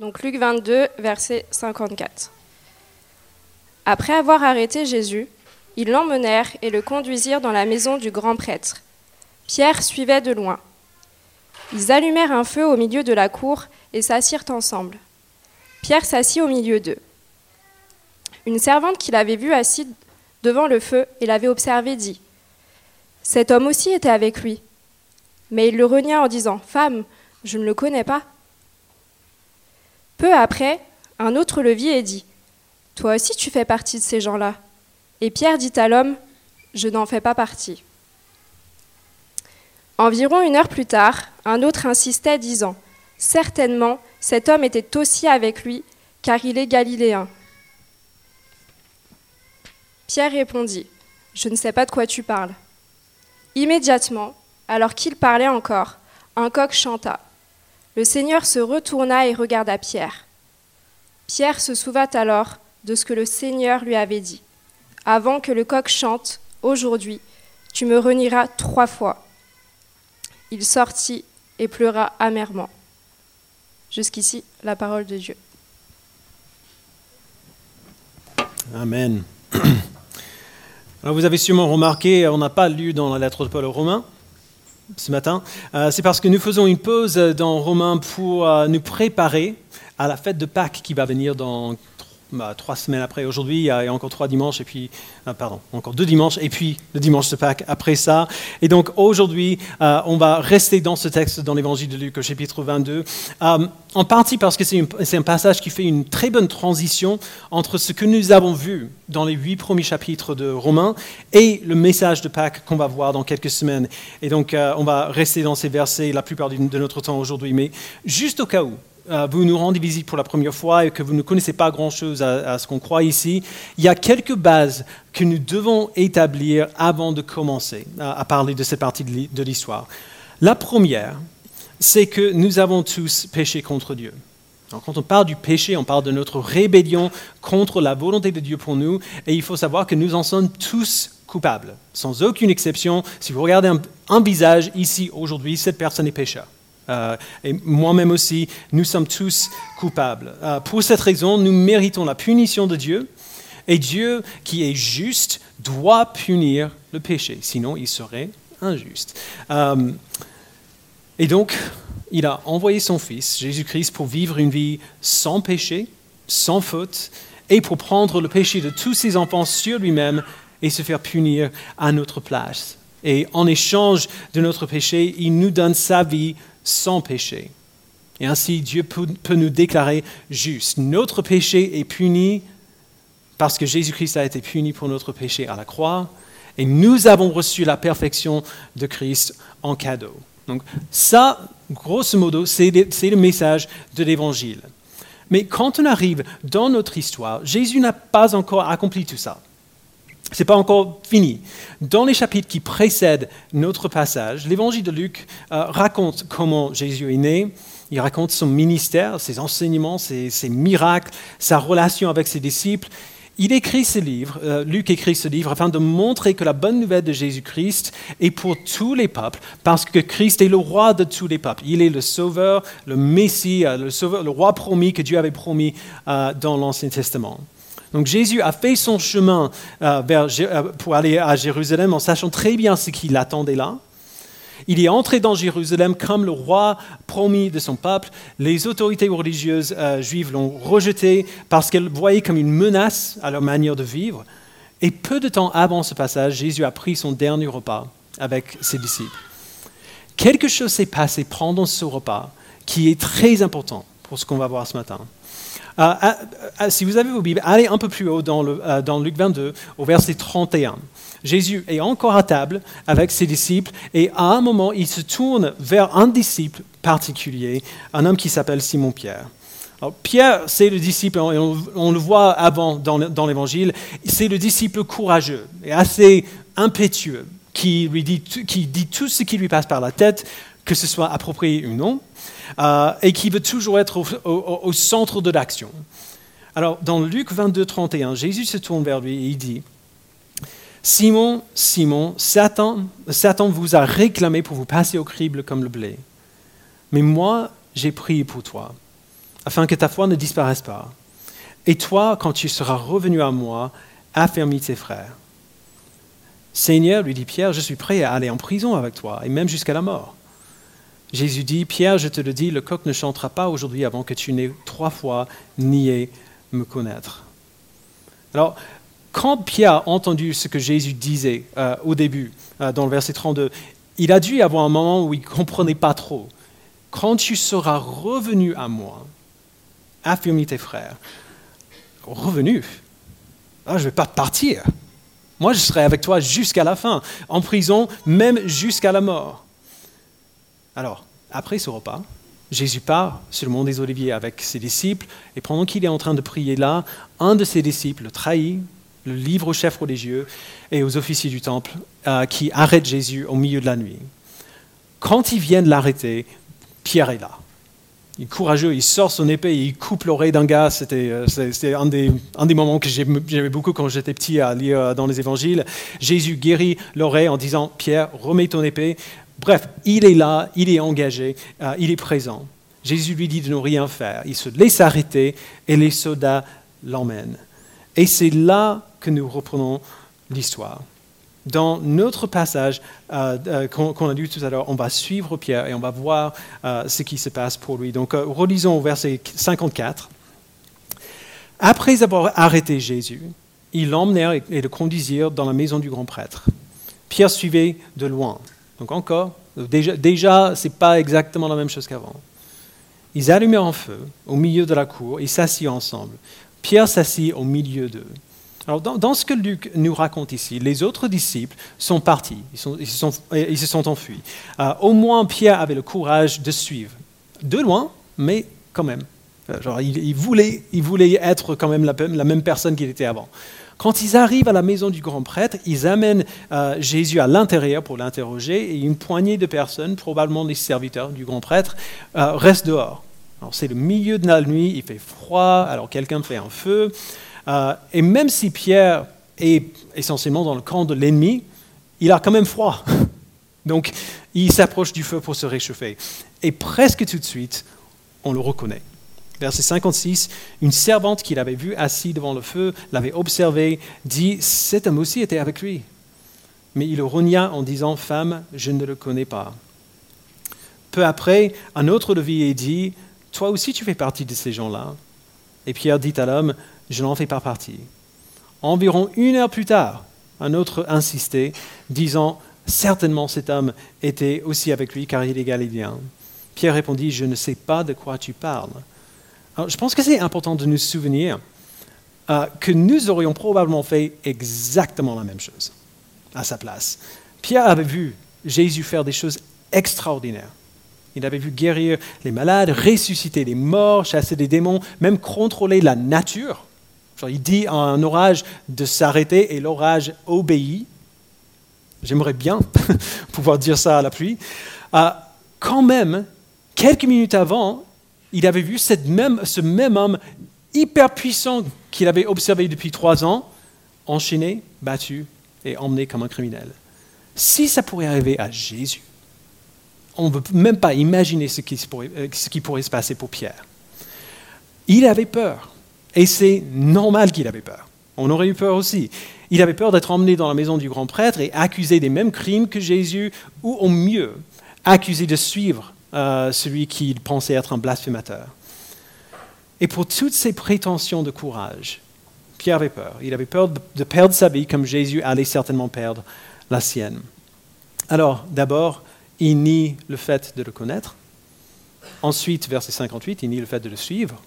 Donc Luc 22, verset 54. Après avoir arrêté Jésus, ils l'emmenèrent et le conduisirent dans la maison du grand prêtre. Pierre suivait de loin. Ils allumèrent un feu au milieu de la cour et s'assirent ensemble. Pierre s'assit au milieu d'eux. Une servante qui l'avait vu assis devant le feu et l'avait observé dit Cet homme aussi était avec lui. Mais il le renia en disant Femme, je ne le connais pas. Peu après, un autre le vit et dit Toi aussi tu fais partie de ces gens-là. Et Pierre dit à l'homme Je n'en fais pas partie. Environ une heure plus tard, un autre insistait, disant Certainement, cet homme était aussi avec lui, car il est galiléen. Pierre répondit Je ne sais pas de quoi tu parles. Immédiatement, alors qu'il parlait encore, un coq chanta. Le Seigneur se retourna et regarda Pierre. Pierre se souvint alors de ce que le Seigneur lui avait dit. Avant que le coq chante, aujourd'hui, tu me renieras trois fois. Il sortit et pleura amèrement. Jusqu'ici, la parole de Dieu. Amen. Alors vous avez sûrement remarqué, on n'a pas lu dans la lettre de Paul aux Romains ce matin. Euh, c'est parce que nous faisons une pause dans Romains pour euh, nous préparer à la fête de Pâques qui va venir dans bah, trois semaines après aujourd'hui, il y a encore trois dimanches, et puis, euh, pardon, encore deux dimanches, et puis le dimanche de Pâques après ça. Et donc aujourd'hui, euh, on va rester dans ce texte dans l'évangile de Luc au chapitre 22, euh, en partie parce que c'est un passage qui fait une très bonne transition entre ce que nous avons vu dans les huit premiers chapitres de Romains et le message de Pâques qu'on va voir dans quelques semaines. Et donc on va rester dans ces versets la plupart de notre temps aujourd'hui, mais juste au cas où, euh, vous nous rendez visite pour la première fois et que vous ne connaissez pas grand-chose à, ce qu'on croit ici, il y a quelques bases que nous devons établir avant de commencer à, parler de cette partie de l'histoire. La première, c'est que nous avons tous péché contre Dieu. quand on parle du péché, on parle de notre rébellion contre la volonté de Dieu pour nous, et il faut savoir que nous en sommes tous coupables, sans aucune exception. Si vous regardez un visage ici aujourd'hui, cette personne est pécheur. Euh, et moi-même aussi, nous sommes tous coupables. Euh, pour cette raison, nous méritons la punition de Dieu. Et Dieu, qui est juste, doit punir le péché, sinon il serait injuste. Euh, et donc, il a envoyé son Fils, Jésus-Christ, pour vivre une vie sans péché, sans faute, et pour prendre le péché de tous ses enfants sur lui-même et se faire punir à notre place. Et en échange de notre péché, il nous donne sa vie sans péché. Et ainsi, Dieu peut, nous déclarer juste. Notre péché est puni parce que Jésus-Christ a été puni pour notre péché à la croix. Et nous avons reçu la perfection de Christ en cadeau. Donc ça, grosso modo, c'est le message de l'Évangile. Mais quand on arrive dans notre histoire, Jésus n'a pas encore accompli tout ça n'est pas encore fini. Dans les chapitres qui précèdent notre passage, l'évangile de Luc euh, raconte comment Jésus est né, il raconte son ministère, ses enseignements, ses, miracles, sa relation avec ses disciples. Il écrit ce livre, euh, Luc écrit ce livre afin de montrer que la bonne nouvelle de Jésus-Christ est pour tous les peuples, parce que Christ est le roi de tous les peuples. Il est le sauveur, le Messie, euh, le, sauveur, le roi promis que Dieu avait promis dans l'Ancien Testament. Donc Jésus a fait son chemin euh, euh, pour aller à Jérusalem en sachant très bien ce qui l'attendait là. Il est entré dans Jérusalem comme le roi promis de son peuple. Les autorités religieuses euh, juives l'ont rejeté parce qu'elles voyaient comme une menace à leur manière de vivre. Et peu de temps avant ce passage, Jésus a pris son dernier repas avec ses disciples. Quelque chose s'est passé pendant ce repas qui est très important pour ce qu'on va voir ce matin. Euh, euh, euh, si vous avez vos Bibles, allez un peu plus haut dans, le, dans Luc 22, au verset 31. Jésus est encore à table avec ses disciples et à un moment, il se tourne vers un disciple particulier, un homme qui s'appelle Simon-Pierre. Pierre, c'est le disciple, on, on le voit avant dans, dans l'Évangile, c'est le disciple courageux et assez impétueux qui, lui dit, qui dit tout ce qui lui passe par la tête, que ce soit approprié ou non. Euh, et qui veut toujours être au, centre de l'action. Alors, dans Luc 22, 31, Jésus se tourne vers lui et il dit Simon, Simon, Satan, Satan vous a réclamé pour vous passer au crible comme le blé. Mais moi, j'ai prié pour toi, afin que ta foi ne disparaisse pas. Et toi, quand tu seras revenu à moi, affermis tes frères. Seigneur, lui dit Pierre, je suis prêt à aller en prison avec toi, et même jusqu'à la mort. Jésus dit, Pierre, je te le dis, le coq ne chantera pas aujourd'hui avant que tu n'aies trois fois nié me connaître. Alors, quand Pierre a entendu ce que Jésus disait euh, au début, euh, dans le verset 32, il a dû avoir un moment où il ne comprenait pas trop. Quand tu seras revenu à moi, affirme tes frères. Revenu? Ah, Je ne vais pas partir. Moi, je serai avec toi jusqu'à la fin, en prison, même jusqu'à la mort. Alors, après ce repas, Jésus part sur le mont des Oliviers avec ses disciples, et pendant qu'il est en train de prier là, un de ses disciples le trahit, le livre aux chefs religieux et aux officiers du temple, euh, qui arrêtent Jésus au milieu de la nuit. Quand ils viennent l'arrêter, Pierre est là. Il est courageux, il sort son épée et il coupe l'oreille d'un gars. C'était euh, un, des, un des moments que j'aimais beaucoup quand j'étais petit à lire euh, dans les évangiles. Jésus guérit l'oreille en disant Pierre, remets ton épée. Bref, il est là, il est engagé, euh, il est présent. Jésus lui dit de ne rien faire. Il se laisse arrêter et les soldats l'emmènent. Et c'est là que nous reprenons l'histoire. Dans notre passage euh, euh, qu'on a lu tout à l'heure, on va suivre Pierre et on va voir ce qui se passe pour lui. Donc, relisons au verset 54. Après avoir arrêté Jésus, ils l'emmenèrent et le conduisirent dans la maison du grand prêtre. Pierre suivait de loin. Donc encore, déjà, déjà ce n'est pas exactement la même chose qu'avant. Ils allumèrent un feu au milieu de la cour et s'assirent ensemble. Pierre s'assit au milieu d'eux. Alors, dans, ce que Luc nous raconte ici, les autres disciples sont partis, ils, se, sont, enfuis. Euh, au moins, Pierre avait le courage de suivre. De loin, mais quand même. Euh, genre, il, voulait, il, voulait, être quand même la, la même personne qu'il était avant. Quand ils arrivent à la maison du grand prêtre, ils amènent euh, Jésus à l'intérieur pour l'interroger et une poignée de personnes, probablement les serviteurs du grand prêtre, euh, restent dehors. Alors c'est le milieu de la nuit, il fait froid, alors quelqu'un fait un feu. Euh, et même si Pierre est essentiellement dans le camp de l'ennemi, il a quand même froid. Donc il s'approche du feu pour se réchauffer. Et presque tout de suite, on le reconnaît. Verset 56, une servante qu'il avait vu assis devant le feu, l'avait observé, dit, cet homme aussi était avec lui. Mais il rogna en disant, Femme, je ne le connais pas. Peu après, un autre le vit et dit, Toi aussi tu fais partie de ces gens-là. Et Pierre dit à l'homme, Je n'en fais pas partie. Environ une heure plus tard, un autre insistait, disant, Certainement cet homme était aussi avec lui car il est galiléen. Pierre répondit, Je ne sais pas de quoi tu parles je pense que c'est important de nous souvenir euh, que nous aurions probablement fait exactement la même chose à sa place. Pierre avait vu Jésus faire des choses extraordinaires. Il avait vu guérir les malades, ressusciter les morts, chasser des démons, même contrôler la nature. il dit à un orage de s'arrêter et l'orage obéit. J'aimerais bien pouvoir dire ça à la pluie. Euh, quand même, quelques minutes avant, il avait vu ce même homme hyper puissant qu'il avait observé depuis trois ans, enchaîné, battu et emmené comme un criminel. Si ça pourrait arriver à Jésus, on ne peut même pas imaginer ce qui, pourrait, euh, ce qui pourrait se passer pour Pierre. Il avait peur, et c'est normal qu'il avait peur. On aurait eu peur aussi. Il avait peur d'être emmené dans la maison du grand prêtre et accusé des mêmes crimes que Jésus, ou au mieux, accusé de suivre euh, celui qui pensait être un blasphémateur. Et pour toutes ces prétentions de courage, Pierre avait peur. Il avait peur de perdre sa vie comme Jésus allait certainement perdre la sienne. Alors, d'abord, il nie le fait de le connaître. Ensuite, verset 58, il nie le fait de le suivre.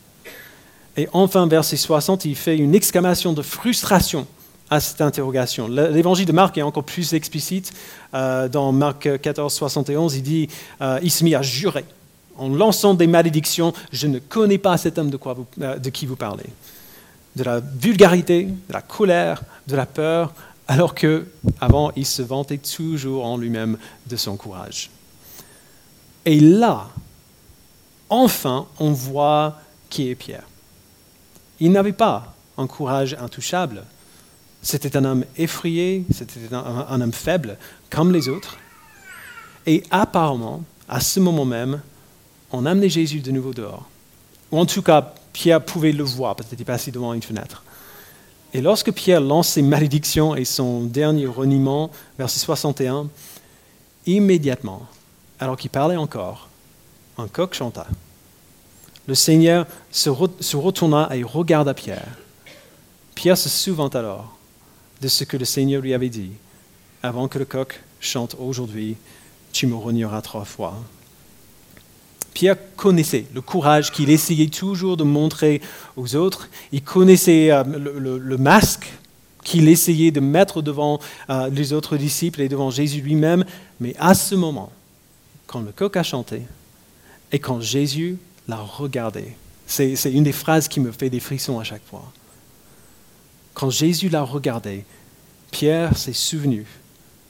Et enfin, verset 60, il fait une exclamation de frustration à cette interrogation. L'évangile de Marc est encore plus explicite. Euh, dans Marc 14, 71, il dit, euh, il se mit à jurer en lançant des malédictions, je ne connais pas cet homme de, euh, de qui vous parlez. De la vulgarité, de la colère, de la peur, alors que avant il se vantait toujours en lui-même de son courage. Et là, enfin, on voit qui est Pierre. Il n'avait pas un courage intouchable. C'était un homme effrayé, c'était un, homme faible, comme les autres. Et apparemment, à ce moment même, on amenait Jésus de nouveau dehors, Ou en tout cas, Pierre pouvait le voir, parce qu'il était passé devant une fenêtre. Et lorsque Pierre lance ses malédictions et son dernier reniement, verset 61, immédiatement, alors qu'il parlait encore, un coq chanta. Le Seigneur se, retourna et regarda Pierre. Pierre se souvint alors de ce que le Seigneur lui avait dit. Avant que le coq chante aujourd'hui, tu me renieras trois fois. Pierre connaissait le courage qu'il essayait toujours de montrer aux autres. Il connaissait euh, le, masque qu'il essayait de mettre devant euh, les autres disciples et devant Jésus lui-même. Mais à ce moment, quand le coq a chanté et quand Jésus l'a regardé, c'est une des phrases qui me fait des frissons à chaque fois. Quand Jésus l'a regardé, Pierre s'est souvenu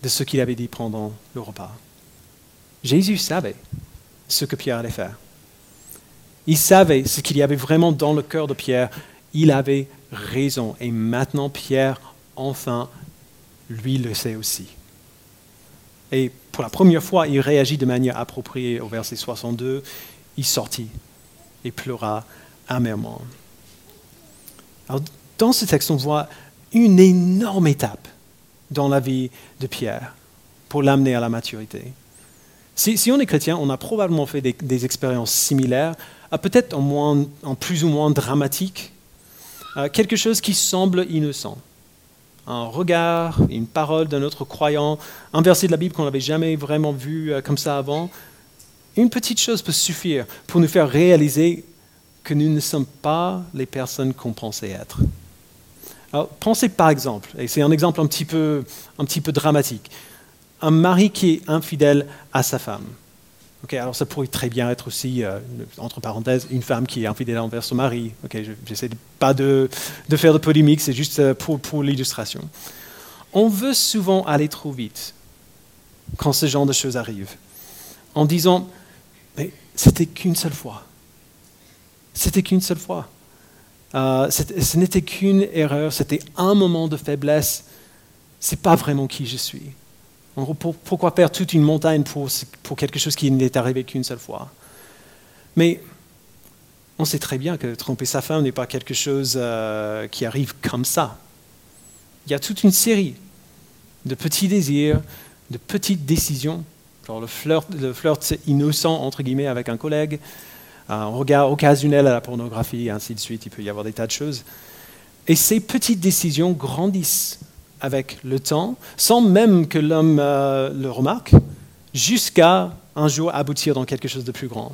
de ce qu'il avait dit pendant le repas. Jésus savait ce que Pierre allait faire. Il savait ce qu'il y avait vraiment dans le cœur de Pierre. Il avait raison. Et maintenant, Pierre, enfin, lui le sait aussi. Et pour la première fois, il réagit de manière appropriée au verset 62. Il sortit et pleura amèrement. Alors, dans ce texte, on voit une énorme étape dans la vie de Pierre pour l'amener à la maturité. Si, on est chrétien, on a probablement fait des, expériences similaires, peut-être en, plus ou moins dramatique, quelque chose qui semble innocent. Un regard, une parole d'un autre croyant, un verset de la Bible qu'on n'avait jamais vraiment vu euh, comme ça avant. Une petite chose peut suffire pour nous faire réaliser que nous ne sommes pas les personnes qu'on pensait être. Pensez par exemple, et c'est un exemple un petit peu, dramatique, un mari qui est infidèle à sa femme. alors ça pourrait très bien être aussi, euh, entre parenthèses, une femme qui est infidèle envers son mari. Okay, J'essaie pas de, faire de polémique, c'est juste euh, pour, pour l'illustration. On veut souvent aller trop vite quand ce genre de choses arrive, en disant, mais c'était qu'une seule fois. C'était qu'une seule fois. Euh, ce n'était qu'une erreur, c'était un moment de faiblesse. C'est pas vraiment qui je suis pourquoi perdre toute une montagne pour, quelque chose qui n'est arrivé qu'une seule fois? Mais on sait très bien que tromper sa femme n'est pas quelque chose euh, qui arrive comme ça. Il y a toute une série de petits désirs, de petites décisions, le flirt, le flirt innocent entre guillemets avec un collègue, un regard occasionnel à la pornographie, et ainsi de suite. Il peut y avoir des tas de choses. Et ces petites décisions grandissent avec le temps, sans même que l'homme euh, le remarque, jusqu'à un jour aboutir dans quelque chose de plus grand.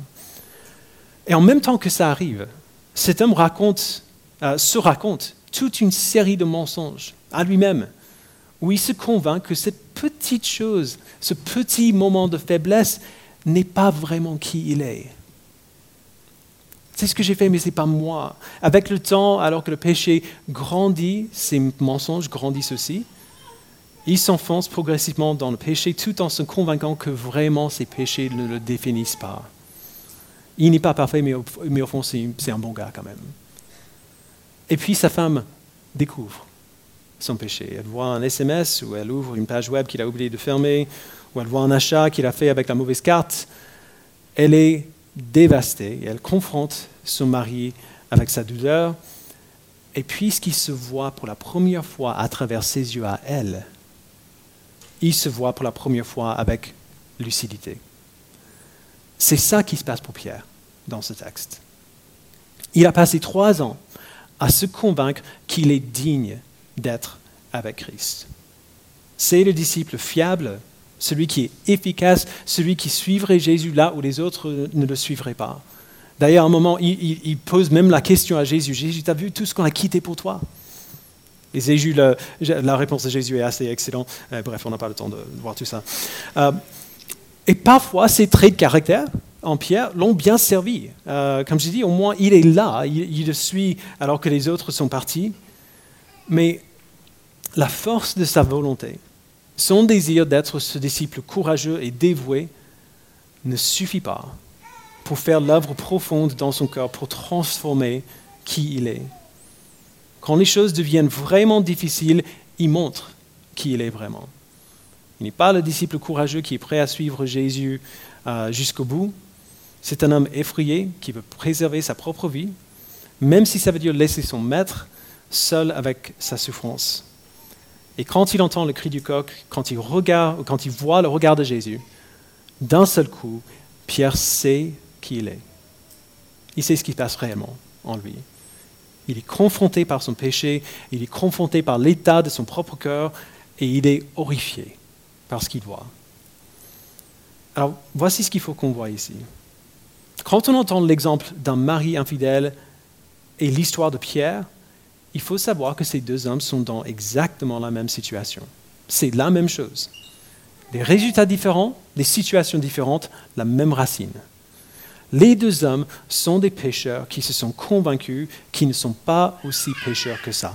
Et en même temps que ça arrive, cet homme raconte, euh, se raconte toute une série de mensonges à lui-même, où il se convainc que cette petite chose, ce petit moment de faiblesse, n'est pas vraiment qui il est. C'est ce que j'ai fait, mais ce n'est pas moi. Avec le temps, alors que le péché grandit, ces mensonges grandissent aussi. Il s'enfonce progressivement dans le péché tout en se convainquant que vraiment ces péchés ne le définissent pas. Il n'est pas parfait, mais au, fond, c'est un bon gars quand même. Et puis sa femme découvre son péché. Elle voit un SMS ou elle ouvre une page web qu'il a oublié de fermer, ou elle voit un achat qu'il a fait avec la mauvaise carte. Elle est dévastée elle confronte son mari avec sa douleur. Et puisqu'il se voit pour la première fois à travers ses yeux à elle, il se voit pour la première fois avec lucidité. C'est ça qui se passe pour Pierre dans ce texte. Il a passé trois ans à se convaincre qu'il est digne d'être avec Christ. C'est le disciple fiable celui qui est efficace, celui qui suivrait Jésus là où les autres ne le suivraient pas. D'ailleurs, à un moment, il, pose même la question à Jésus, Jésus, tu as vu tout ce qu'on a quitté pour toi? Et Jésus, la, réponse de Jésus est assez excellente. Euh, bref, on n'a pas le temps de voir tout ça. Euh, et parfois, ces traits de caractère en Pierre l'ont bien servi. Euh, comme je dis, au moins, il est là, il le suit alors que les autres sont partis. Mais la force de sa volonté, son désir d'être ce disciple courageux et dévoué ne suffit pas pour faire l'œuvre profonde dans son cœur, pour transformer qui il est. Quand les choses deviennent vraiment difficiles, il montre qui il est vraiment. Il n'est pas le disciple courageux qui est prêt à suivre Jésus euh, jusqu'au bout. C'est un homme effrayé qui veut préserver sa propre vie, même si ça veut dire laisser son maître seul avec sa souffrance. Et quand il entend le cri du coq, quand il, regarde, quand il voit le regard de Jésus, d'un seul coup, Pierre sait qui il est. Il sait ce qui se passe réellement en lui. Il est confronté par son péché, il est confronté par l'état de son propre cœur, et il est horrifié par ce qu'il voit. Alors, voici ce qu'il faut qu'on voit ici. Quand on entend l'exemple d'un mari infidèle et l'histoire de Pierre, il faut savoir que ces deux hommes sont dans exactement la même situation. C'est la même chose. Des résultats différents, des situations différentes, la même racine. Les deux hommes sont des pécheurs qui se sont convaincus qu'ils ne sont pas aussi pécheurs que ça.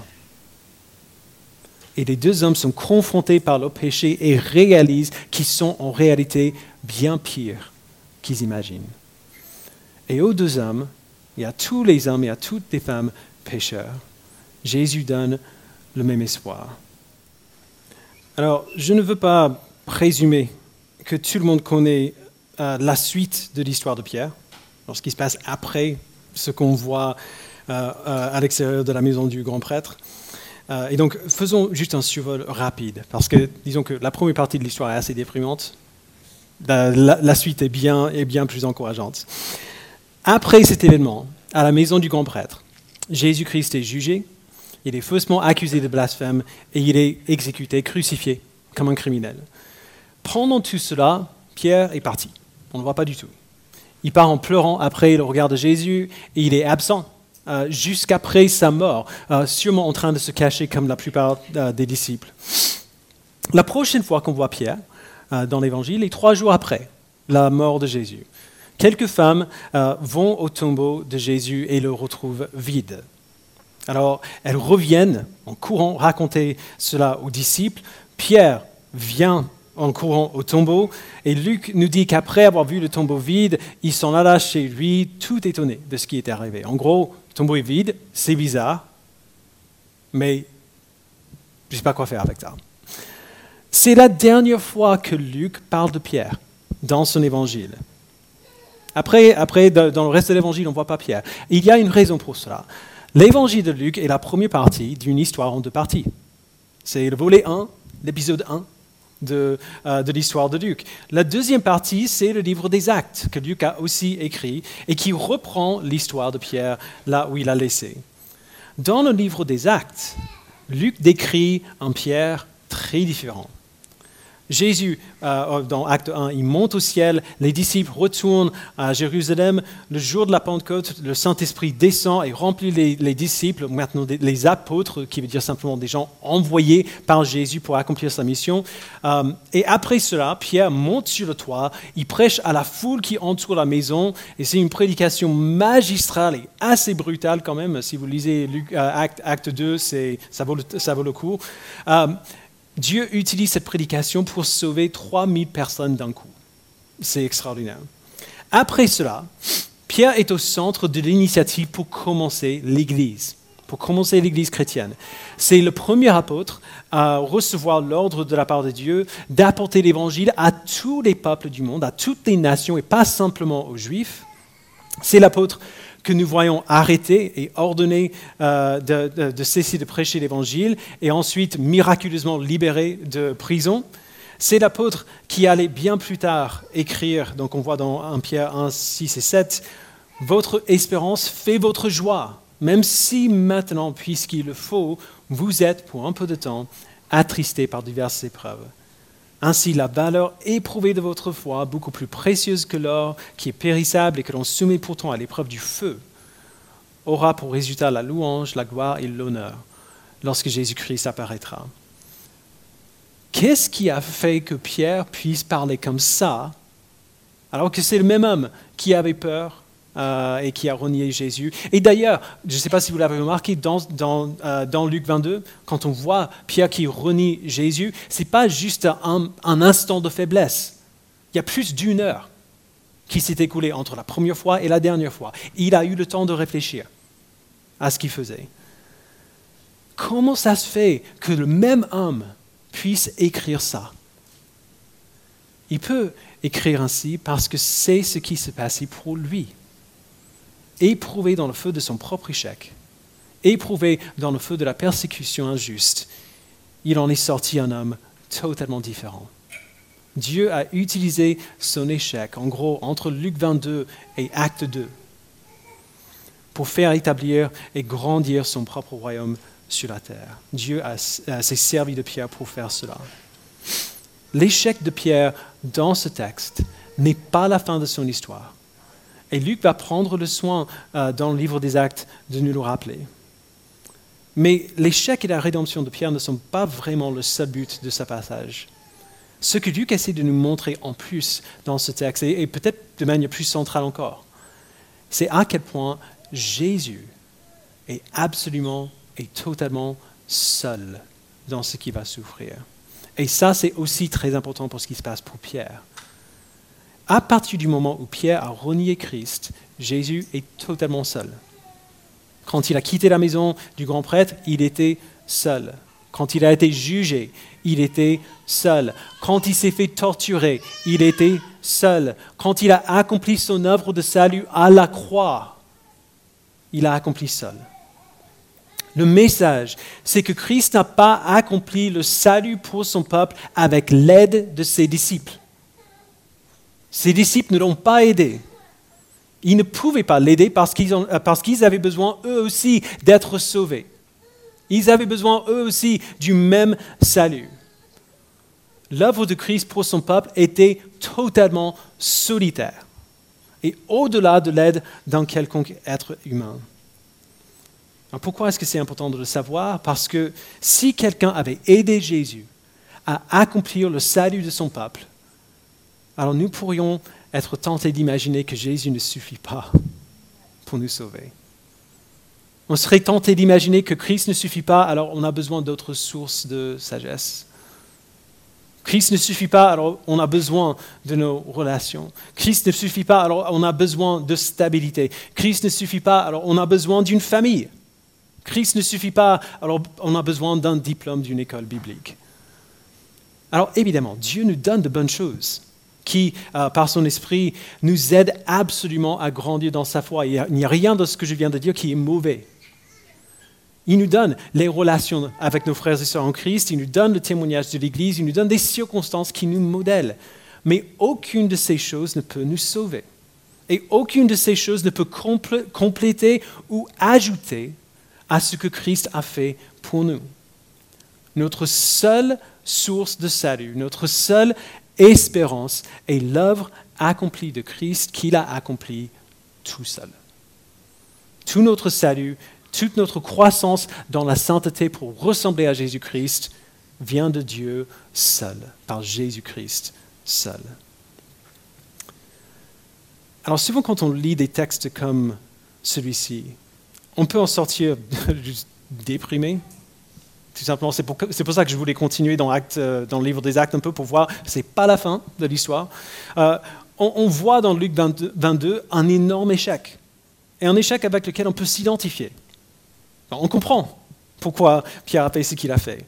Et les deux hommes sont confrontés par leur péché et réalisent qu'ils sont en réalité bien pires qu'ils imaginent. Et aux deux hommes, et à tous les hommes et à toutes les femmes pécheurs, Jésus donne le même espoir. Alors, je ne veux pas présumer que tout le monde connaît euh, la suite de l'histoire de Pierre, ce qui se passe après ce qu'on voit euh, euh, à l'extérieur de la maison du grand prêtre. et donc, faisons juste un survol rapide, parce que disons que la première partie de l'histoire est assez déprimante, la, suite est bien, est bien plus encourageante. Après cet événement, à la maison du grand prêtre, Jésus-Christ est jugé, il est faussement accusé de blasphème et il est exécuté, crucifié comme un criminel. Pendant tout cela, Pierre est parti. On ne le voit pas du tout. Il part en pleurant après le regard de Jésus et il est absent euh, jusqu'après sa mort, euh, sûrement en train de se cacher comme la plupart euh, des disciples. La prochaine fois qu'on voit Pierre dans l'Évangile est trois jours après la mort de Jésus. Quelques femmes vont au tombeau de Jésus et le retrouvent vide. Alors elles reviennent en courant raconter cela aux disciples. Pierre vient en courant au tombeau et Luc nous dit qu'après avoir vu le tombeau vide, il s'en alla chez lui tout étonné de ce qui était arrivé. En gros, le tombeau est vide, c'est bizarre, mais je ne sais pas quoi faire avec ça. C'est la dernière fois que Luc parle de Pierre dans son évangile. Après, après dans le reste de l'évangile, on ne voit pas Pierre. Il y a une raison pour cela. L'évangile de Luc est la première partie d'une histoire en deux parties. C'est le volet 1, l'épisode 1 de, euh, de l'histoire de Luc. La deuxième partie, c'est le livre des actes que Luc a aussi écrit et qui reprend l'histoire de Pierre là où il a laissé. Dans le livre des actes, Luc décrit un Pierre très différent. Jésus, euh, dans Acte 1, il monte au ciel, les disciples retournent à Jérusalem. Le jour de la Pentecôte, le Saint-Esprit descend et remplit les, disciples, maintenant les apôtres, qui veut dire simplement des gens envoyés par Jésus pour accomplir sa mission. Euh, et après cela, Pierre monte sur le toit, il prêche à la foule qui entoure la maison, et c'est une prédication magistrale et assez brutale quand même. Si vous lisez euh, Acte, 2, ça ça vaut le coup. Dieu utilise cette prédication pour sauver 3000 personnes d'un coup. C'est extraordinaire. Après cela, Pierre est au centre de l'initiative pour commencer l'Église, pour commencer l'Église chrétienne. C'est le premier apôtre à recevoir l'ordre de la part de Dieu d'apporter l'Évangile à tous les peuples du monde, à toutes les nations et pas simplement aux Juifs. C'est l'apôtre que nous voyons arrêter et ordonner euh, de, cesser de prêcher l'Évangile et ensuite miraculeusement libéré de prison. C'est l'apôtre qui allait bien plus tard écrire, donc on voit dans 1 Pierre 1, 6 et 7, Votre espérance fait votre joie, même si maintenant, puisqu'il le faut, vous êtes pour un peu de temps attristés par diverses épreuves. Ainsi, la valeur éprouvée de votre foi, beaucoup plus précieuse que l'or, qui est périssable et que l'on soumet pourtant à l'épreuve du feu, aura pour résultat la louange, la gloire et l'honneur lorsque Jésus-Christ apparaîtra. Qu'est-ce qui a fait que Pierre puisse parler comme ça, alors que c'est le même homme qui avait peur, euh, et qui a renié Jésus. Et d'ailleurs, je ne sais pas si vous l'avez remarqué, dans, euh, Luc 22, quand on voit Pierre qui renie Jésus, ce n'est pas juste un, un, instant de faiblesse. Il y a plus d'une heure qui s'est écoulée entre la première fois et la dernière fois. Il a eu le temps de réfléchir à ce qu'il faisait. Comment ça se fait que le même homme puisse écrire ça? Il peut, écrire ainsi parce que c'est ce qui s'est passé pour lui. Éprouvé dans le feu de son propre échec, éprouvé dans le feu de la persécution injuste, il en est sorti un homme totalement différent. Dieu a utilisé son échec, en gros, entre Luc 22 et Acte 2, pour faire établir et grandir son propre royaume sur la terre. Dieu s'est servi de Pierre pour faire cela. L'échec de Pierre dans ce texte n'est pas la fin de son histoire. Et Luc va prendre le soin euh, dans le livre des actes de nous le rappeler. Mais l'échec et la rédemption de Pierre ne sont pas vraiment le seul but de ce passage. Ce que Luc essaie de nous montrer en plus dans ce texte, et peut-être de manière plus centrale encore, c'est à quel point Jésus est absolument et totalement seul dans ce qu'il va souffrir. Et ça, c'est aussi très important pour ce qui se passe pour Pierre. À partir du moment où Pierre a renié Christ, Jésus est totalement seul. Quand il a quitté la maison du grand prêtre, il était seul. Quand il a été jugé, il était seul. Quand il s'est fait torturer, il était seul. Quand il a accompli son œuvre de salut à la croix, il a accompli seul. Le message, c'est que Christ n'a pas accompli le salut pour son peuple avec l'aide de ses disciples. Ses disciples ne l'ont pas aidé. Ils ne pouvaient pas l'aider parce qu'ils avaient besoin eux aussi d'être sauvés. Ils avaient besoin eux aussi du même salut. L'œuvre de Christ pour son peuple était totalement solitaire et au-delà de l'aide d'un quelconque être humain pourquoi est-ce que c'est important de le savoir? Parce que si quelqu'un avait aidé Jésus à accomplir le salut de son peuple, alors nous pourrions être tentés d'imaginer que Jésus ne suffit pas pour nous sauver. On serait tenté d'imaginer que Christ ne suffit pas, alors on a besoin d'autres sources de sagesse. Christ ne suffit pas, alors on a besoin de nos relations. Christ ne suffit pas, alors on a besoin de stabilité. Christ ne suffit pas, alors on a besoin d'une famille. Christ ne suffit pas, alors on a besoin d'un diplôme d'une école biblique. Alors évidemment, Dieu nous donne de bonnes choses qui, euh, par son esprit, nous aident absolument à grandir dans sa foi. Il n'y a rien de ce que je viens de dire qui est mauvais. Il nous donne les relations avec nos frères et sœurs en Christ, il nous donne le témoignage de l'Église, il nous donne des circonstances qui nous modèlent. Mais aucune de ces choses ne peut nous sauver. Et aucune de ces choses ne peut compléter ou ajouter à ce que Christ a fait pour nous. Notre seule source de salut, notre seule espérance est l'œuvre accomplie de Christ qu'il a accomplie tout seul. Tout notre salut, toute notre croissance dans la sainteté pour ressembler à Jésus-Christ vient de Dieu seul, par Jésus-Christ seul. Alors souvent quand on lit des textes comme celui-ci, on peut en sortir déprimé. Tout simplement, c'est pour, ça que je voulais continuer dans, euh, dans, le livre des Actes un peu pour voir, c'est pas la fin de l'histoire. Euh, on, voit dans Luc 22, un énorme échec, et un échec avec lequel on peut s'identifier. On comprend pourquoi Pierre a fait ce qu'il a fait.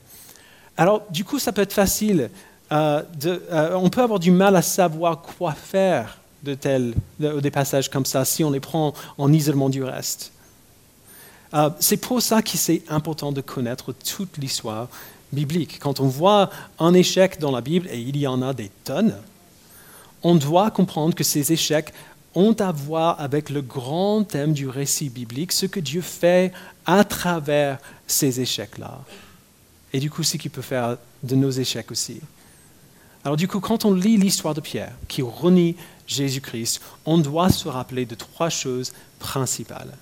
Alors, du coup, ça peut être facile. Euh, on peut avoir du mal à savoir quoi faire de tels, des passages comme ça si on les prend en isolement du reste. Euh, c'est pour ça que c'est important de connaître toute l'histoire biblique. Quand on voit un échec dans la Bible, et il y en a des tonnes, on doit comprendre que ces échecs ont à voir avec le grand thème du récit biblique, ce que Dieu fait à travers ces échecs-là. Et du coup, ce qu'il peut faire de nos échecs aussi. Alors du coup, quand on lit l'histoire de Pierre, qui renie Jésus-Christ, on doit se rappeler de trois choses principales.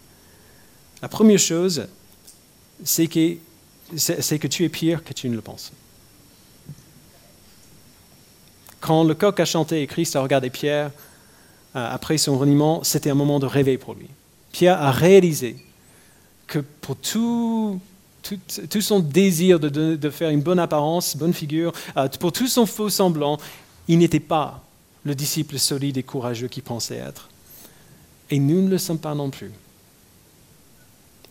La première chose, c'est que, que tu es pire que tu ne le penses. Quand le coq a chanté et Christ a regardé Pierre euh, après son reniement, c'était un moment de réveil pour lui. Pierre a réalisé que pour tout, son désir de, faire une bonne apparence, bonne figure, euh, pour tout son faux semblant, il n'était pas le disciple solide et courageux qu'il pensait être. Et nous ne le sommes pas non plus.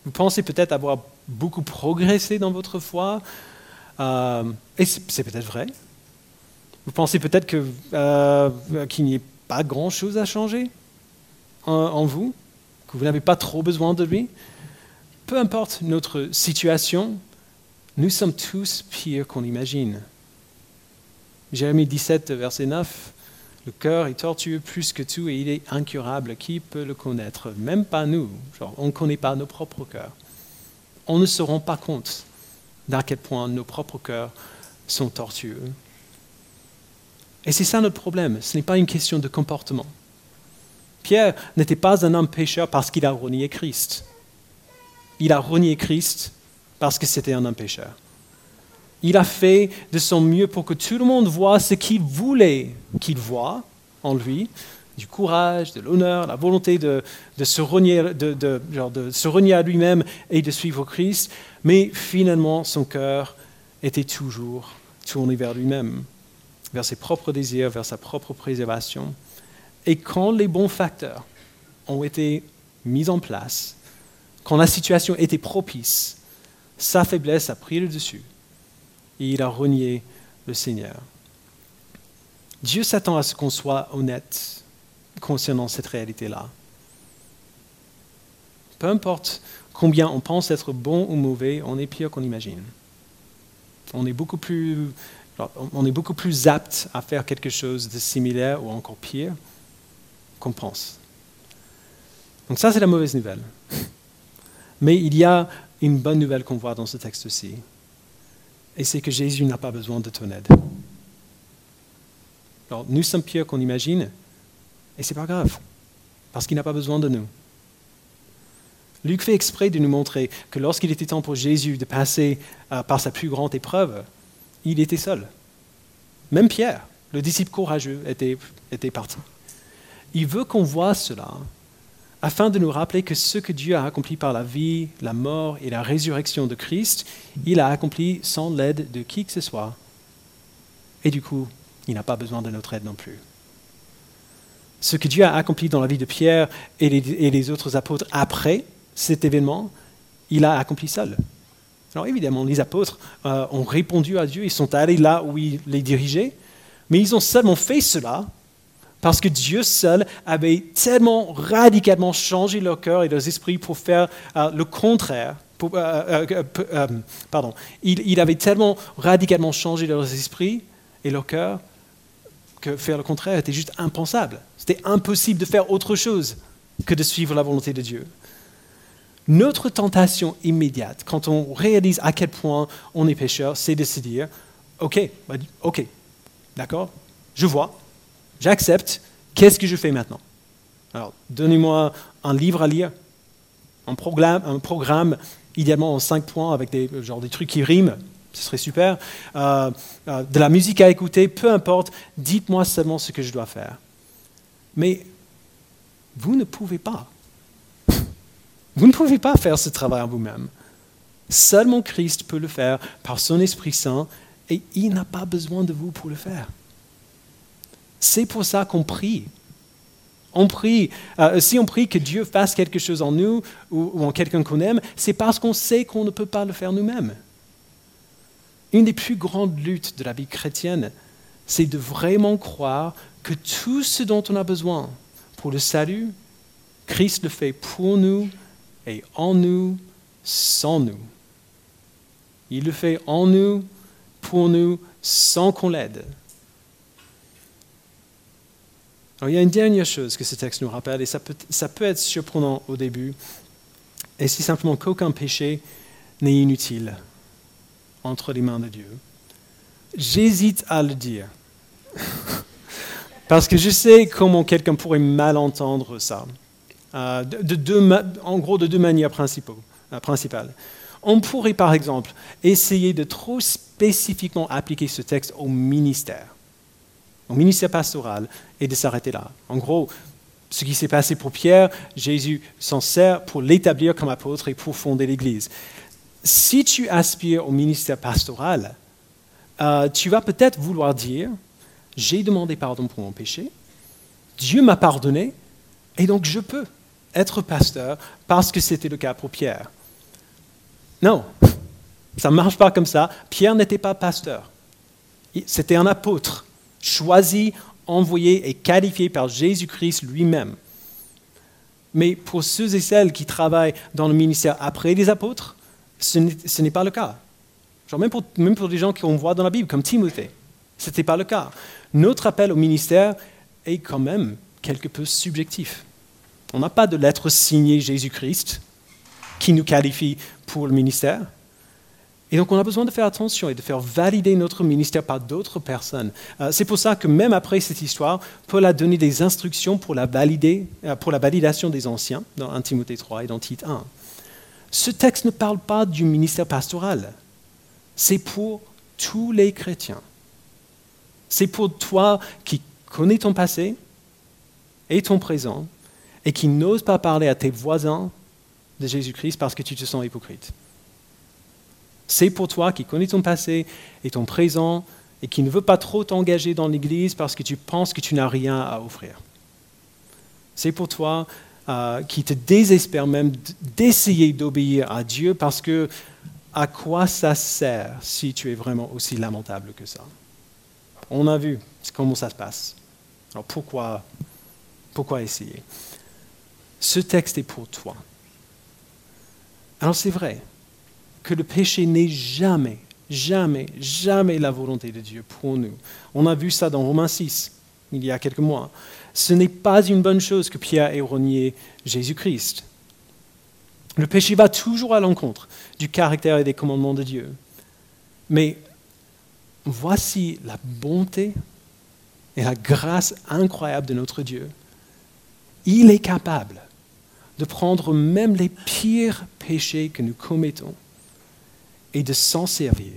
Vous pensez peut-être avoir beaucoup progressé dans votre foi, euh, et c'est peut-être vrai. Vous pensez peut-être euh, qu'il n'y ait pas grand-chose à changer en, en vous, que vous n'avez pas trop besoin de lui? Peu importe notre situation, nous sommes tous pires qu'on imagine. Jérémie 17, verset 9, le cœur est tortueux plus que tout et il est incurable. Qui peut le connaître? Même pas nous. on ne connaît pas nos propres cœurs. On ne se rend pas compte d'à quel point nos propres cœurs sont tortueux. Et c'est ça notre problème. Ce n'est pas une question de comportement. Pierre n'était pas un homme pécheur parce qu'il a renié Christ. Il a renié Christ parce que c'était un homme pécheur. Il a fait de son mieux pour que tout le monde voit ce qu'il voulait qu'il voie en lui, du courage, de l'honneur, la volonté de, se renier, de, se renier à lui-même et de suivre Christ. Mais finalement, son cœur était toujours tourné vers lui-même, vers ses propres désirs, vers sa propre préservation. Et quand les bons facteurs ont été mis en place, quand la situation était propice, sa faiblesse a pris le dessus et il a renié le Seigneur. Dieu s'attend à ce qu'on soit honnête concernant cette réalité-là. Peu importe combien on pense être bon ou mauvais, on est pire qu'on imagine. On est beaucoup plus, on est beaucoup plus apte à faire quelque chose de similaire ou encore pire qu'on pense. Donc ça, c'est la mauvaise nouvelle. Mais il y a une bonne nouvelle qu'on voit dans ce texte-ci et c'est que Jésus n'a pas besoin de ton aide. Alors, nous sommes pires qu'on imagine, et ce n'est pas grave, parce qu'il n'a pas besoin de nous. Luc fait exprès de nous montrer que lorsqu'il était temps pour Jésus de passer euh, par sa plus grande épreuve, il était seul. Même Pierre, le disciple courageux, était, était parti. Il veut qu'on voit cela afin de nous rappeler que ce que Dieu a accompli par la vie, la mort et la résurrection de Christ, il a accompli sans l'aide de qui que ce soit. Et du coup, il n'a pas besoin de notre aide non plus. Ce que Dieu a accompli dans la vie de Pierre et les, autres apôtres après cet événement, il a accompli seul. Alors évidemment, les apôtres euh, ont répondu à Dieu, ils sont allés là où il les dirigeait, mais ils ont seulement fait cela parce que Dieu seul avait tellement radicalement changé leur cœur et leurs esprits pour faire euh, le contraire. Euh, euh, pardon. Il, avait tellement radicalement changé leurs esprits et leur cœur que faire le contraire était juste impensable. C'était impossible de faire autre chose que de suivre la volonté de Dieu. Notre tentation immédiate, quand on réalise à quel point on est pécheur, c'est de se dire, ok, bah, ok, d'accord, je vois, J'accepte. Qu'est-ce que je fais maintenant? Alors, donnez-moi un livre à lire, un programme, un programme idéalement en cinq points avec des, genre des trucs qui riment, ce serait super. Euh, euh, de la musique à écouter, peu importe, dites-moi seulement ce que je dois faire. Mais vous ne pouvez pas. Vous ne pouvez pas faire ce travail en vous-même. Seulement Christ peut le faire par son Esprit Saint et il n'a pas besoin de vous pour le faire. C'est pour ça qu'on prie. On prie. Euh, si on prie que Dieu fasse quelque chose en nous ou, en quelqu'un qu'on aime, c'est parce qu'on sait qu'on ne peut pas le faire nous-mêmes. Une des plus grandes luttes de la vie chrétienne, c'est de vraiment croire que tout ce dont on a besoin pour le salut, Christ le fait pour nous et en nous, sans nous. Il le fait en nous, pour nous, sans qu'on l'aide il y a une dernière chose que ce texte nous rappelle, et ça peut, ça peut être surprenant au début, et c'est simplement qu'aucun péché n'est inutile entre les mains de Dieu. J'hésite à le dire, parce que je sais comment quelqu'un pourrait mal entendre ça, euh, de, en gros de deux manières euh, principales. On pourrait par exemple essayer de trop spécifiquement appliquer ce texte au ministère au ministère pastoral, et de s'arrêter là. En gros, ce qui s'est passé pour Pierre, Jésus s'en sert pour l'établir comme apôtre et pour fonder l'Église. Si tu aspires au ministère pastoral, euh, tu vas peut-être vouloir dire, j'ai demandé pardon pour mon péché, Dieu m'a pardonné, et donc je peux être pasteur parce que c'était le cas pour Pierre. Non, ça ne marche pas comme ça. Pierre n'était pas pasteur. C'était un apôtre. Choisi, envoyé et qualifié par Jésus-Christ lui-même. Mais pour ceux et celles qui travaillent dans le ministère après les apôtres, ce n'est pas le cas. Même, pour, même pour des gens qu'on voit dans la Bible, comme Timothée, ce n'était pas le cas. Notre appel au ministère est quand même quelque peu subjectif. On n'a pas de lettre signée Jésus-Christ qui nous qualifie pour le ministère. Et donc on a besoin de faire attention et de faire valider notre ministère par d'autres personnes. Euh, c'est pour ça que même après cette histoire, Paul a donné des instructions pour la, euh, validation des anciens dans 1 Timothée 3 et dans Tite 1. Ce texte ne parle pas du ministère pastoral. C'est pour tous les chrétiens. C'est pour toi qui connais ton passé et ton présent et qui n'ose pas parler à tes voisins de Jésus-Christ parce que tu te sens hypocrite. C'est pour toi qui connais ton passé et ton présent et qui ne veut pas trop t'engager dans l'Église parce que tu penses que tu n'as rien à offrir. C'est pour toi euh, qui te désespère même d'essayer d'obéir à Dieu parce que à quoi ça sert si tu es vraiment aussi lamentable que ça? On a vu comment ça se passe. Alors pourquoi, pourquoi essayer? Ce texte est pour toi. Alors c'est vrai que le péché n'est jamais, jamais, jamais la volonté de Dieu pour nous. On a vu ça dans Romains 6, il y a quelques mois. Ce n'est pas une bonne chose que Pierre ait renié Jésus-Christ. Le péché va toujours à l'encontre du caractère et des commandements de Dieu. Mais voici la bonté et la grâce incroyable de notre Dieu. Il est capable de prendre même les pires péchés que nous commettons et de s'en servir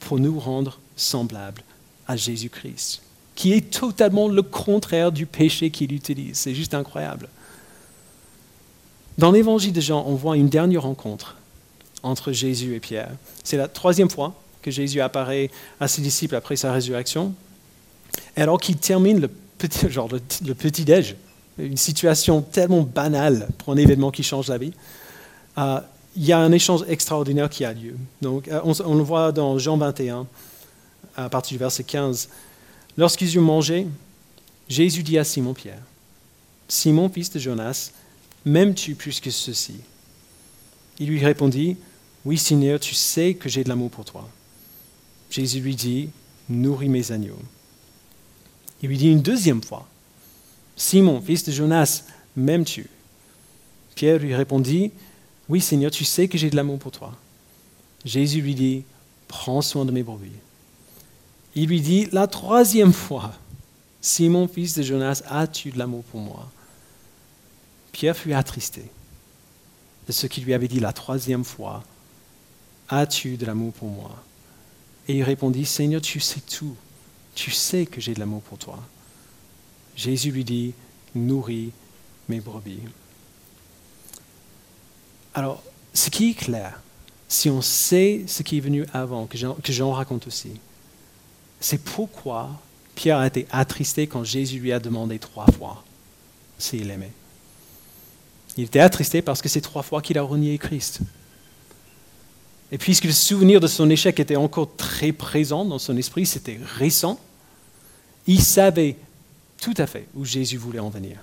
pour nous rendre semblables à Jésus-Christ, qui est totalement le contraire du péché qu'il utilise. C'est juste incroyable. Dans l'évangile de Jean, on voit une dernière rencontre entre Jésus et Pierre. C'est la troisième fois que Jésus apparaît à ses disciples après sa résurrection. alors qu'il termine le petit, genre le petit déj, une situation tellement banale pour un événement qui change la vie, il y a un échange extraordinaire qui a lieu. Donc, euh, on, le voit dans Jean 21, à partir du verset 15. Lorsqu'ils eurent mangé, Jésus dit à Simon-Pierre, Simon, fils de Jonas, m'aimes-tu plus que ceci? Il lui répondit, Oui Seigneur, tu sais que j'ai de l'amour pour toi. Jésus lui dit, Nourris mes agneaux. Il lui dit une deuxième fois, Simon, fils de Jonas, m'aimes-tu? Pierre lui répondit, Oui Seigneur, tu sais que j'ai de l'amour pour toi. Jésus lui dit, Prends soin de mes brebis. Il lui dit la troisième fois, Simon, fils de Jonas, as-tu de l'amour pour moi? Pierre fut attristé de ce qu'il lui avait dit la troisième fois, As-tu de l'amour pour moi? Et il répondit, Seigneur, tu sais tout, tu sais que j'ai de l'amour pour toi. Jésus lui dit, nourris mes brebis. Alors, ce qui est clair, si on sait ce qui est venu avant, que Jean, raconte aussi, c'est pourquoi Pierre a été attristé quand Jésus lui a demandé trois fois s'il aimait. Il était attristé parce que c'est trois fois qu'il a renié Christ. Et puisque le souvenir de son échec était encore très présent dans son esprit, c'était récent, il savait tout à fait où Jésus voulait en venir.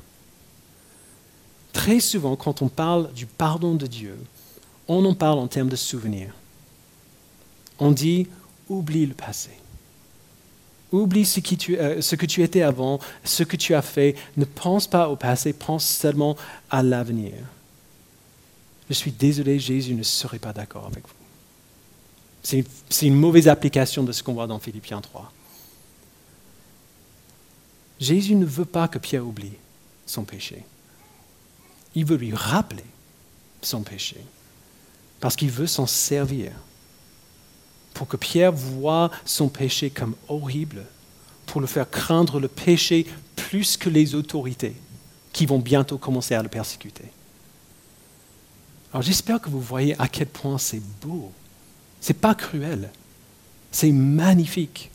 Très souvent, quand on parle du pardon de Dieu, on en parle en termes de souvenirs. On dit, oublie le passé. Oublie ce, euh, ce, que tu étais avant, ce que tu as fait. Ne pense pas au passé, pense seulement à l'avenir. Je suis désolé, Jésus ne serait pas d'accord avec vous. C'est une mauvaise application de ce qu'on voit dans Philippiens 3. Jésus ne veut pas que Pierre oublie son péché. Il veut lui rappeler son péché parce qu'il veut s'en servir pour que Pierre voie son péché comme horrible, pour le faire craindre le péché plus que les autorités qui vont bientôt commencer à le persécuter. Alors j'espère que vous voyez à quel point c'est beau. C'est pas cruel. C'est magnifique.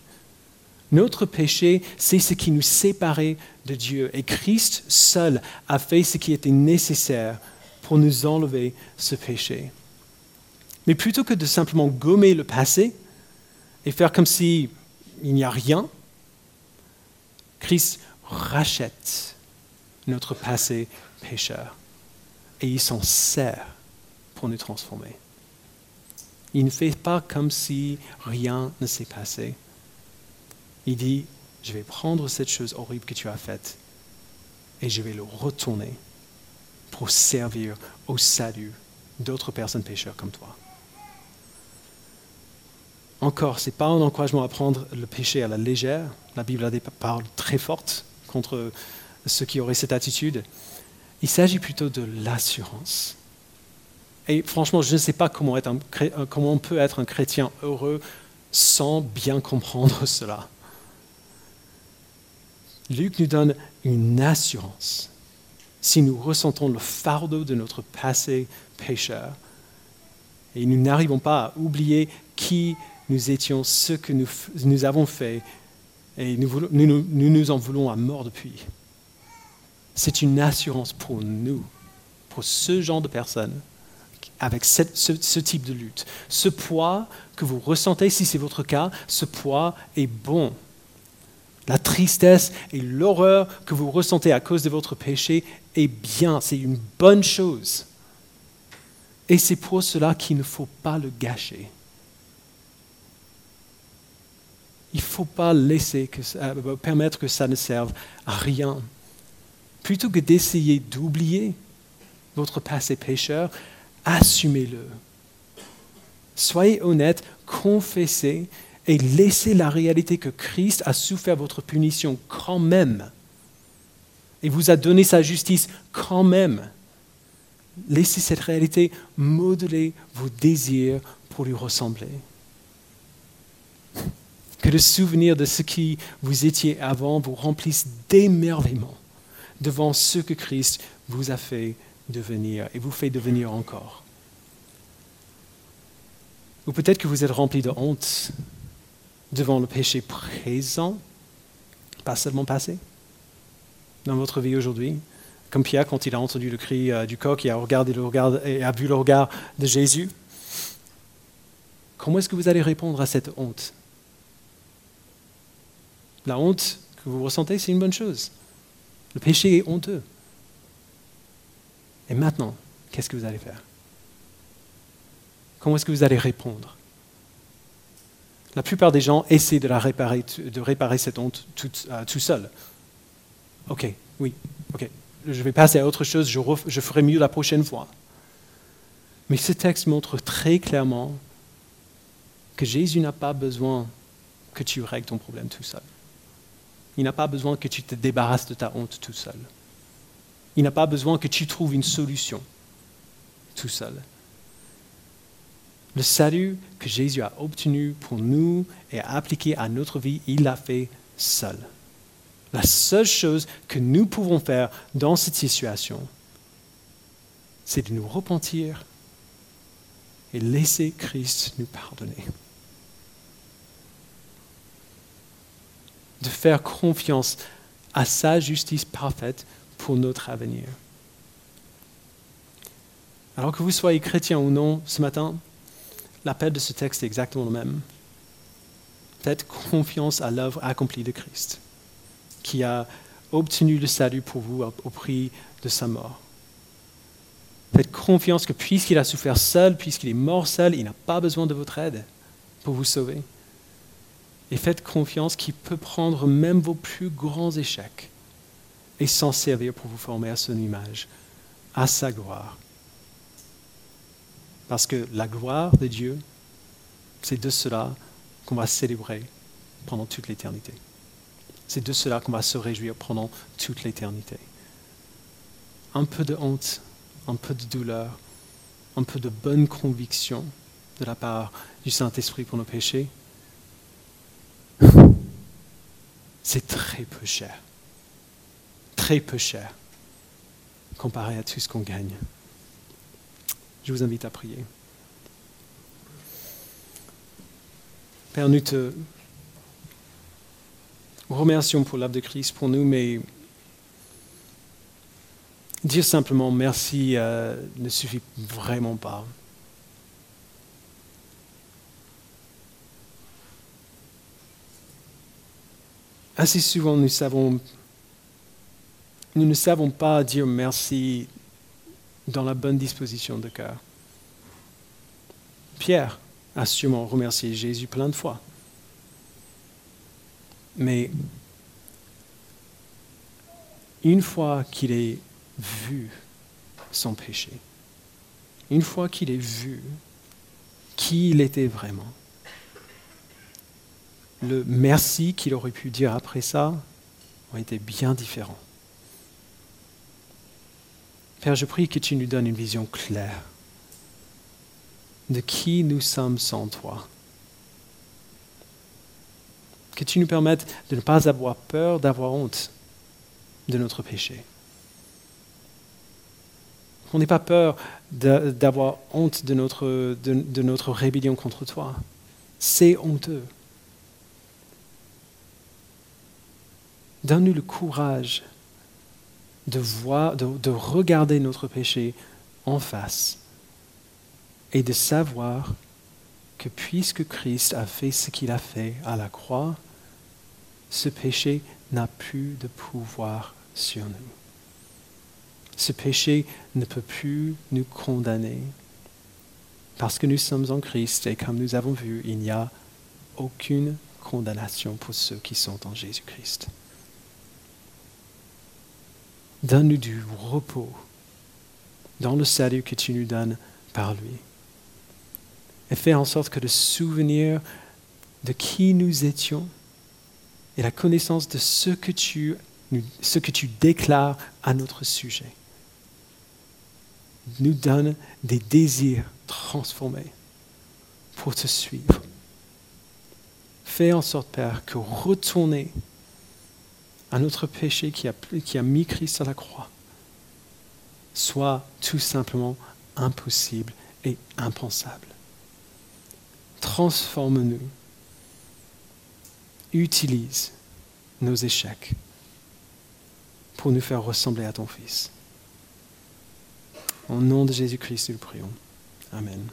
Notre péché, c'est ce qui nous séparait de Dieu. Et Christ seul a fait ce qui était nécessaire pour nous enlever ce péché. Mais plutôt que de simplement gommer le passé et faire comme s'il n'y a rien, Christ rachète notre passé pécheur et il s'en sert pour nous transformer. Il ne fait pas comme si rien ne s'est passé. Il dit, je vais prendre cette chose horrible que tu as faite et je vais le retourner pour servir au salut d'autres personnes pécheurs comme toi. Encore, ce n'est pas un encouragement à prendre le péché à la légère. La Bible a des paroles très fortes contre ceux qui auraient cette attitude. Il s'agit plutôt de l'assurance. Et franchement, je ne sais pas comment, comment on peut être un chrétien heureux sans bien comprendre cela. Luc nous donne une assurance. Si nous ressentons le fardeau de notre passé pécheur, et nous n'arrivons pas à oublier qui nous étions, ce que nous, avons fait, et nous, nous, en voulons à mort depuis. C'est une assurance pour nous, pour ce genre de personnes, avec ce, ce, type de lutte. Ce poids que vous ressentez, si c'est votre cas, ce poids est bon. La tristesse et l'horreur que vous ressentez à cause de votre péché est bien, c'est une bonne chose. Et c'est pour cela qu'il ne faut pas le gâcher. Il ne faut pas laisser euh, permettre que ça ne serve à rien. Plutôt que d'essayer d'oublier votre passé pécheur, assumez-le. Soyez honnête, confessez et laissez la réalité que Christ a souffert votre punition quand même et vous a donné sa justice quand même. Laissez cette réalité modeler vos désirs pour lui ressembler que le souvenir de ce qui vous étiez avant vous remplisse d'émerveillement devant ce que Christ vous a fait devenir et vous fait devenir encore. Ou peut-être que vous êtes rempli de honte devant le péché présent, pas seulement passé, dans votre vie aujourd'hui. Comme Pierre, quand il a entendu le cri euh, du coq et a, regardé le regard, et a vu le regard de Jésus. Comment est-ce que vous allez répondre à cette honte? La honte que vous ressentez, c'est une bonne chose. Le péché est honteux. Et maintenant, qu'est-ce que vous allez faire? Comment est-ce que vous allez répondre? La plupart des gens essaient de, réparer, cette honte tout, euh, tout seul. Ok, oui, ok. Je vais passer à autre chose, je, je ferai mieux la prochaine fois. Mais ce texte montre très clairement que Jésus n'a pas besoin que tu règles ton problème tout seul. Il n'a pas besoin que tu te débarrasses de ta honte tout seul. Il n'a pas besoin que tu trouves une solution tout seul. Le salut que Jésus a obtenu pour nous et appliqué à notre vie, il l'a fait seul. La seule chose que nous pouvons faire dans cette situation, c'est de nous repentir et laisser Christ nous pardonner. de faire confiance à sa justice parfaite pour notre avenir. Alors que vous soyez chrétien ou non ce matin, l'appel de ce texte est exactement le même. Faites confiance à l'œuvre accomplie de Christ, qui a obtenu le salut pour vous au prix de sa mort. Faites confiance que puisqu'il a souffert seul, puisqu'il est mort seul, il n'a pas besoin de votre aide pour vous sauver et faites confiance qu'il peut prendre même vos plus grands échecs et s'en servir pour vous former à son image, à sa gloire. Parce que la gloire de Dieu, c'est de cela qu'on va célébrer pendant toute l'éternité. C'est de cela qu'on va se réjouir pendant toute l'éternité. Un peu de honte, un peu de douleur, un peu de bonne conviction de la part du Saint-Esprit pour nos péchés, c'est très peu cher. Très peu cher comparé à tout ce qu'on gagne. Je vous invite à prier. Père, nous te remercions pour l'œuvre de Christ pour nous, mais dire simplement merci euh, ne suffit vraiment pas. assez souvent nous ne savons pas dire merci dans la bonne disposition de cœur. Pierre a sûrement remercié Jésus plein de fois. Mais une fois qu'il ait vu son péché, une fois qu'il ait vu qui il était vraiment, le merci qu'il aurait pu dire après ça aurait été bien différent. Père, je prie que tu nous donnes une vision claire de qui nous sommes sans toi. Que tu nous permettes de ne pas avoir peur, d'avoir honte de notre péché. Qu'on n'ait pas peur d'avoir honte de notre, de, notre rébellion contre toi. C'est honteux. Donne-nous le courage de, voir, de, regarder notre péché en face et de savoir que puisque Christ a fait ce qu'il a fait à la croix, ce péché n'a plus de pouvoir sur nous. Ce péché ne peut plus nous condamner parce que nous sommes en Christ et comme nous avons vu, il n'y a aucune condamnation pour ceux qui sont en Jésus-Christ. Donne-nous du repos dans le salut que tu nous donnes par lui. Et fais en sorte que le souvenir de qui nous étions et la connaissance de ce que tu, ce que déclares à notre sujet nous donne des désirs transformés pour te suivre. Fais en sorte, Père, que retourner à notre péché qui a, mis Christ à la croix soit tout simplement impossible et impensable. Transforme-nous. Utilise nos échecs pour nous faire ressembler à ton Fils. Au nom de Jésus-Christ, nous prions. Amen.